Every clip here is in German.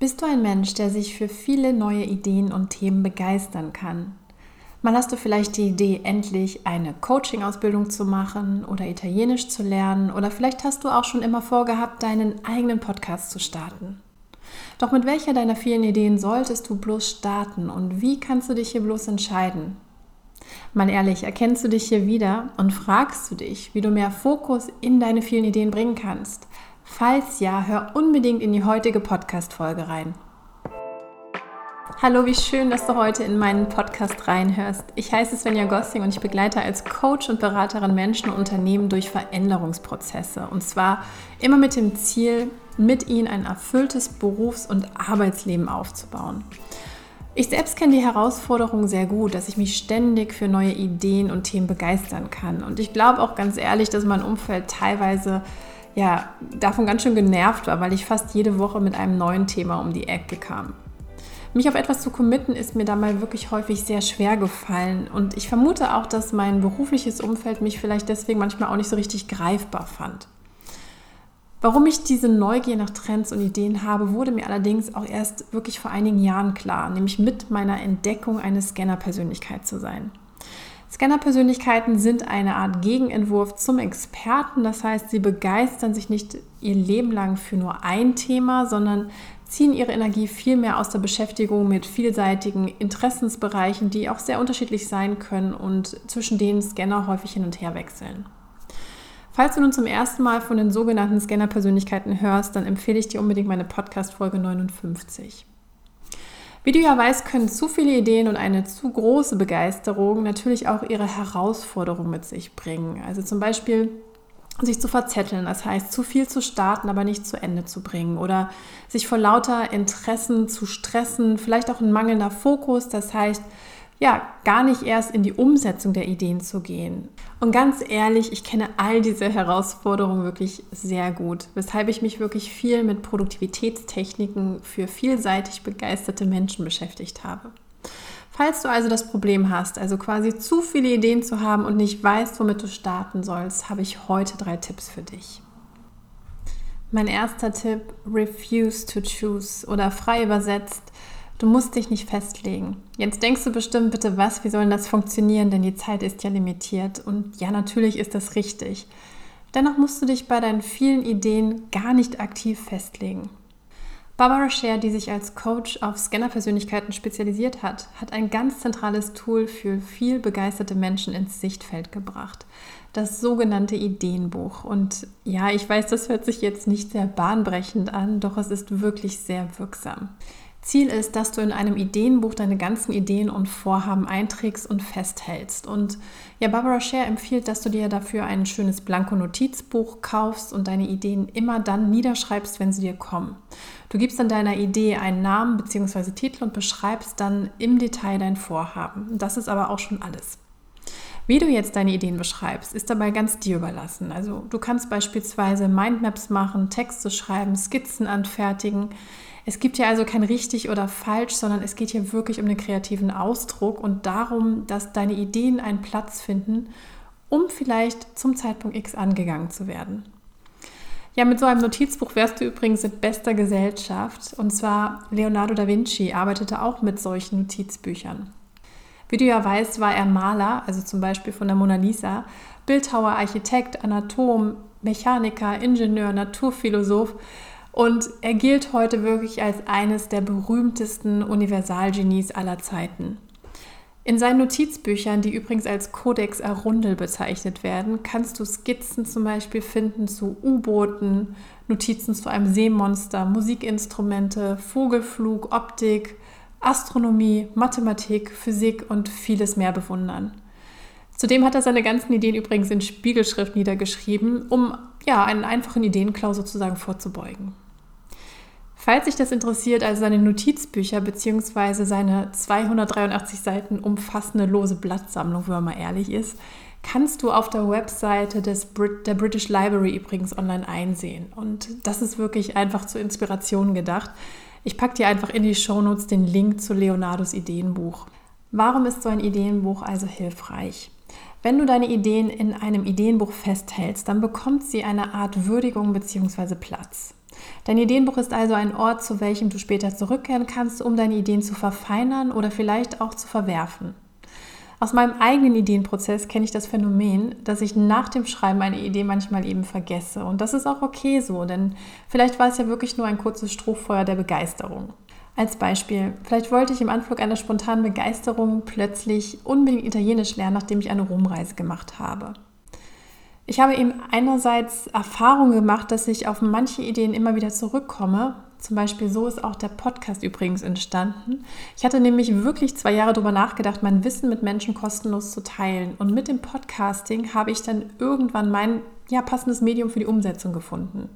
Bist du ein Mensch, der sich für viele neue Ideen und Themen begeistern kann? Mal hast du vielleicht die Idee, endlich eine Coaching-Ausbildung zu machen oder Italienisch zu lernen oder vielleicht hast du auch schon immer vorgehabt, deinen eigenen Podcast zu starten. Doch mit welcher deiner vielen Ideen solltest du bloß starten und wie kannst du dich hier bloß entscheiden? Mal ehrlich, erkennst du dich hier wieder und fragst du dich, wie du mehr Fokus in deine vielen Ideen bringen kannst? Falls ja, hör unbedingt in die heutige Podcast-Folge rein. Hallo, wie schön, dass du heute in meinen Podcast reinhörst. Ich heiße Svenja Gossing und ich begleite als Coach und Beraterin Menschen und Unternehmen durch Veränderungsprozesse. Und zwar immer mit dem Ziel, mit ihnen ein erfülltes Berufs- und Arbeitsleben aufzubauen. Ich selbst kenne die Herausforderung sehr gut, dass ich mich ständig für neue Ideen und Themen begeistern kann. Und ich glaube auch ganz ehrlich, dass mein Umfeld teilweise ja, davon ganz schön genervt war, weil ich fast jede Woche mit einem neuen Thema um die Ecke kam. Mich auf etwas zu committen ist mir dabei wirklich häufig sehr schwer gefallen und ich vermute auch, dass mein berufliches Umfeld mich vielleicht deswegen manchmal auch nicht so richtig greifbar fand. Warum ich diese Neugier nach Trends und Ideen habe, wurde mir allerdings auch erst wirklich vor einigen Jahren klar, nämlich mit meiner Entdeckung eine Scanner-Persönlichkeit zu sein. Scanner-Persönlichkeiten sind eine Art Gegenentwurf zum Experten. Das heißt, sie begeistern sich nicht ihr Leben lang für nur ein Thema, sondern ziehen ihre Energie vielmehr aus der Beschäftigung mit vielseitigen Interessensbereichen, die auch sehr unterschiedlich sein können und zwischen denen Scanner häufig hin und her wechseln. Falls du nun zum ersten Mal von den sogenannten Scanner-Persönlichkeiten hörst, dann empfehle ich dir unbedingt meine Podcast-Folge 59. Wie du ja weißt, können zu viele Ideen und eine zu große Begeisterung natürlich auch ihre Herausforderungen mit sich bringen. Also zum Beispiel sich zu verzetteln, das heißt zu viel zu starten, aber nicht zu Ende zu bringen oder sich vor lauter Interessen zu stressen, vielleicht auch ein mangelnder Fokus, das heißt ja, gar nicht erst in die Umsetzung der Ideen zu gehen. Und ganz ehrlich, ich kenne all diese Herausforderungen wirklich sehr gut, weshalb ich mich wirklich viel mit Produktivitätstechniken für vielseitig begeisterte Menschen beschäftigt habe. Falls du also das Problem hast, also quasi zu viele Ideen zu haben und nicht weißt, womit du starten sollst, habe ich heute drei Tipps für dich. Mein erster Tipp, refuse to choose oder frei übersetzt, Du musst dich nicht festlegen. Jetzt denkst du bestimmt bitte, was, wie soll das funktionieren, denn die Zeit ist ja limitiert. Und ja, natürlich ist das richtig. Dennoch musst du dich bei deinen vielen Ideen gar nicht aktiv festlegen. Barbara Scher, die sich als Coach auf Scanner-Persönlichkeiten spezialisiert hat, hat ein ganz zentrales Tool für viel begeisterte Menschen ins Sichtfeld gebracht. Das sogenannte Ideenbuch. Und ja, ich weiß, das hört sich jetzt nicht sehr bahnbrechend an, doch es ist wirklich sehr wirksam. Ziel ist, dass du in einem Ideenbuch deine ganzen Ideen und Vorhaben einträgst und festhältst. Und ja, Barbara Scher empfiehlt, dass du dir dafür ein schönes Blanko-Notizbuch kaufst und deine Ideen immer dann niederschreibst, wenn sie dir kommen. Du gibst dann deiner Idee einen Namen bzw. Titel und beschreibst dann im Detail dein Vorhaben. Das ist aber auch schon alles. Wie du jetzt deine Ideen beschreibst, ist dabei ganz dir überlassen. Also du kannst beispielsweise Mindmaps machen, Texte schreiben, Skizzen anfertigen. Es gibt ja also kein richtig oder falsch, sondern es geht hier wirklich um den kreativen Ausdruck und darum, dass deine Ideen einen Platz finden, um vielleicht zum Zeitpunkt X angegangen zu werden. Ja, mit so einem Notizbuch wärst du übrigens in bester Gesellschaft. Und zwar Leonardo da Vinci arbeitete auch mit solchen Notizbüchern. Wie du ja weißt, war er Maler, also zum Beispiel von der Mona Lisa, Bildhauer, Architekt, Anatom, Mechaniker, Ingenieur, Naturphilosoph und er gilt heute wirklich als eines der berühmtesten Universalgenies aller Zeiten. In seinen Notizbüchern, die übrigens als Codex Arundel bezeichnet werden, kannst du Skizzen zum Beispiel finden zu U-Booten, Notizen zu einem Seemonster, Musikinstrumente, Vogelflug, Optik, Astronomie, Mathematik, Physik und vieles mehr bewundern. Zudem hat er seine ganzen Ideen übrigens in Spiegelschrift niedergeschrieben, um ja, einen einfachen Ideenklau sozusagen vorzubeugen. Falls sich das interessiert, also seine Notizbücher bzw. seine 283 Seiten umfassende lose Blattsammlung, wenn man mal ehrlich ist, kannst du auf der Webseite des Brit der British Library übrigens online einsehen. Und das ist wirklich einfach zur Inspiration gedacht. Ich packe dir einfach in die Shownotes den Link zu Leonardos Ideenbuch. Warum ist so ein Ideenbuch also hilfreich? Wenn du deine Ideen in einem Ideenbuch festhältst, dann bekommt sie eine Art Würdigung bzw. Platz. Dein Ideenbuch ist also ein Ort, zu welchem du später zurückkehren kannst, um deine Ideen zu verfeinern oder vielleicht auch zu verwerfen. Aus meinem eigenen Ideenprozess kenne ich das Phänomen, dass ich nach dem Schreiben eine Idee manchmal eben vergesse. Und das ist auch okay so, denn vielleicht war es ja wirklich nur ein kurzes Strohfeuer der Begeisterung. Als Beispiel, vielleicht wollte ich im Anflug einer spontanen Begeisterung plötzlich unbedingt Italienisch lernen, nachdem ich eine Romreise gemacht habe. Ich habe eben einerseits Erfahrung gemacht, dass ich auf manche Ideen immer wieder zurückkomme. Zum Beispiel so ist auch der Podcast übrigens entstanden. Ich hatte nämlich wirklich zwei Jahre darüber nachgedacht, mein Wissen mit Menschen kostenlos zu teilen. Und mit dem Podcasting habe ich dann irgendwann mein ja, passendes Medium für die Umsetzung gefunden.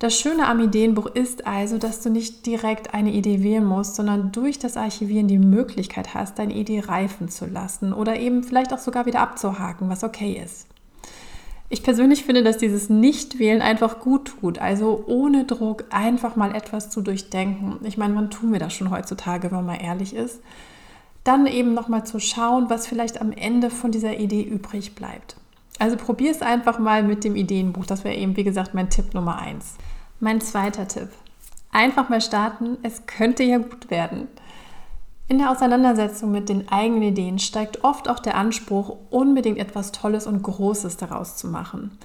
Das Schöne am Ideenbuch ist also, dass du nicht direkt eine Idee wählen musst, sondern durch das Archivieren die Möglichkeit hast, deine Idee reifen zu lassen oder eben vielleicht auch sogar wieder abzuhaken, was okay ist. Ich persönlich finde, dass dieses Nichtwählen einfach gut tut. Also ohne Druck einfach mal etwas zu durchdenken. Ich meine, wann tun wir das schon heutzutage, wenn man ehrlich ist? Dann eben nochmal zu schauen, was vielleicht am Ende von dieser Idee übrig bleibt. Also probier es einfach mal mit dem Ideenbuch. Das wäre eben, wie gesagt, mein Tipp Nummer eins. Mein zweiter Tipp. Einfach mal starten. Es könnte ja gut werden. In der Auseinandersetzung mit den eigenen Ideen steigt oft auch der Anspruch, unbedingt etwas Tolles und Großes daraus zu machen.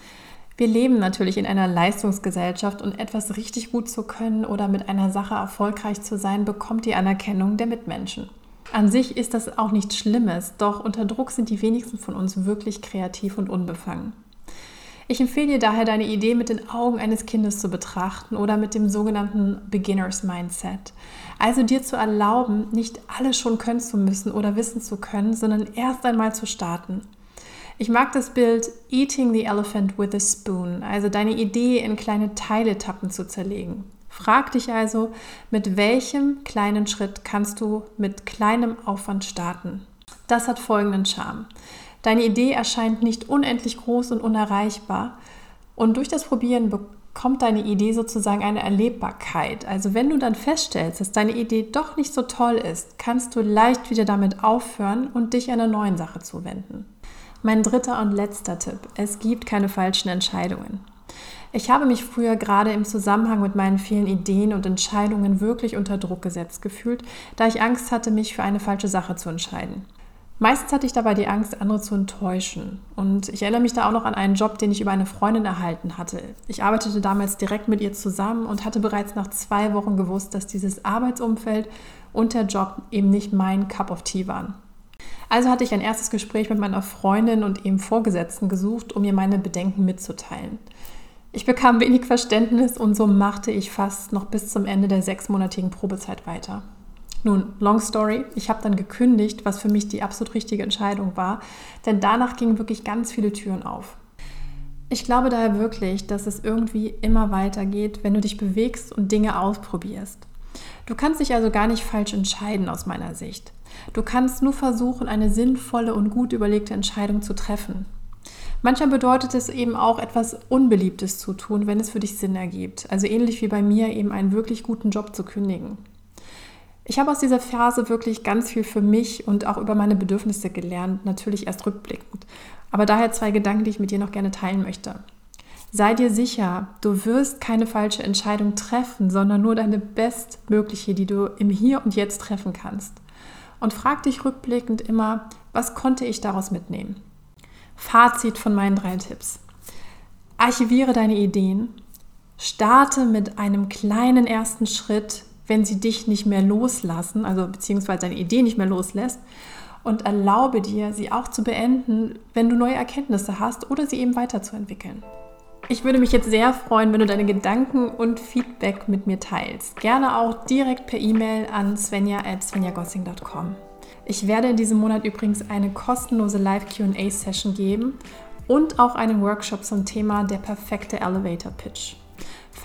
Wir leben natürlich in einer Leistungsgesellschaft und etwas richtig gut zu können oder mit einer Sache erfolgreich zu sein, bekommt die Anerkennung der Mitmenschen. An sich ist das auch nichts Schlimmes, doch unter Druck sind die wenigsten von uns wirklich kreativ und unbefangen. Ich empfehle dir daher, deine Idee mit den Augen eines Kindes zu betrachten oder mit dem sogenannten Beginners Mindset. Also dir zu erlauben, nicht alles schon können zu müssen oder wissen zu können, sondern erst einmal zu starten. Ich mag das Bild Eating the Elephant with a Spoon, also deine Idee in kleine Teiletappen zu zerlegen. Frag dich also, mit welchem kleinen Schritt kannst du mit kleinem Aufwand starten? Das hat folgenden Charme. Deine Idee erscheint nicht unendlich groß und unerreichbar. Und durch das Probieren bekommt deine Idee sozusagen eine Erlebbarkeit. Also wenn du dann feststellst, dass deine Idee doch nicht so toll ist, kannst du leicht wieder damit aufhören und dich einer neuen Sache zuwenden. Mein dritter und letzter Tipp. Es gibt keine falschen Entscheidungen. Ich habe mich früher gerade im Zusammenhang mit meinen vielen Ideen und Entscheidungen wirklich unter Druck gesetzt gefühlt, da ich Angst hatte, mich für eine falsche Sache zu entscheiden. Meistens hatte ich dabei die Angst, andere zu enttäuschen. Und ich erinnere mich da auch noch an einen Job, den ich über eine Freundin erhalten hatte. Ich arbeitete damals direkt mit ihr zusammen und hatte bereits nach zwei Wochen gewusst, dass dieses Arbeitsumfeld und der Job eben nicht mein Cup of Tea waren. Also hatte ich ein erstes Gespräch mit meiner Freundin und ihrem Vorgesetzten gesucht, um ihr meine Bedenken mitzuteilen. Ich bekam wenig Verständnis und so machte ich fast noch bis zum Ende der sechsmonatigen Probezeit weiter. Nun, long story, ich habe dann gekündigt, was für mich die absolut richtige Entscheidung war, denn danach gingen wirklich ganz viele Türen auf. Ich glaube daher wirklich, dass es irgendwie immer weitergeht, wenn du dich bewegst und Dinge ausprobierst. Du kannst dich also gar nicht falsch entscheiden aus meiner Sicht. Du kannst nur versuchen, eine sinnvolle und gut überlegte Entscheidung zu treffen. Manchmal bedeutet es eben auch etwas Unbeliebtes zu tun, wenn es für dich Sinn ergibt. Also ähnlich wie bei mir eben einen wirklich guten Job zu kündigen. Ich habe aus dieser Phase wirklich ganz viel für mich und auch über meine Bedürfnisse gelernt, natürlich erst rückblickend. Aber daher zwei Gedanken, die ich mit dir noch gerne teilen möchte. Sei dir sicher, du wirst keine falsche Entscheidung treffen, sondern nur deine bestmögliche, die du im Hier und Jetzt treffen kannst. Und frag dich rückblickend immer, was konnte ich daraus mitnehmen? Fazit von meinen drei Tipps. Archiviere deine Ideen. Starte mit einem kleinen ersten Schritt wenn sie dich nicht mehr loslassen, also beziehungsweise deine Idee nicht mehr loslässt. Und erlaube dir, sie auch zu beenden, wenn du neue Erkenntnisse hast oder sie eben weiterzuentwickeln. Ich würde mich jetzt sehr freuen, wenn du deine Gedanken und Feedback mit mir teilst. Gerne auch direkt per E-Mail an svenja.svenjagossing.com. Ich werde in diesem Monat übrigens eine kostenlose Live-QA-Session geben und auch einen Workshop zum Thema der perfekte Elevator Pitch.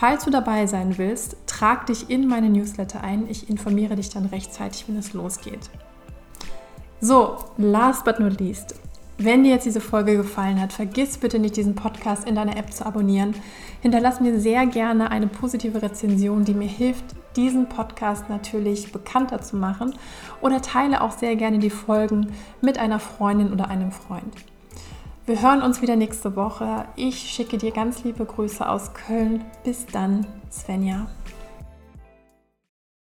Falls du dabei sein willst, trag dich in meine Newsletter ein. Ich informiere dich dann rechtzeitig, wenn es losgeht. So, last but not least. Wenn dir jetzt diese Folge gefallen hat, vergiss bitte nicht, diesen Podcast in deiner App zu abonnieren. Hinterlass mir sehr gerne eine positive Rezension, die mir hilft, diesen Podcast natürlich bekannter zu machen. Oder teile auch sehr gerne die Folgen mit einer Freundin oder einem Freund. Wir hören uns wieder nächste Woche. Ich schicke dir ganz liebe Grüße aus Köln. Bis dann, Svenja.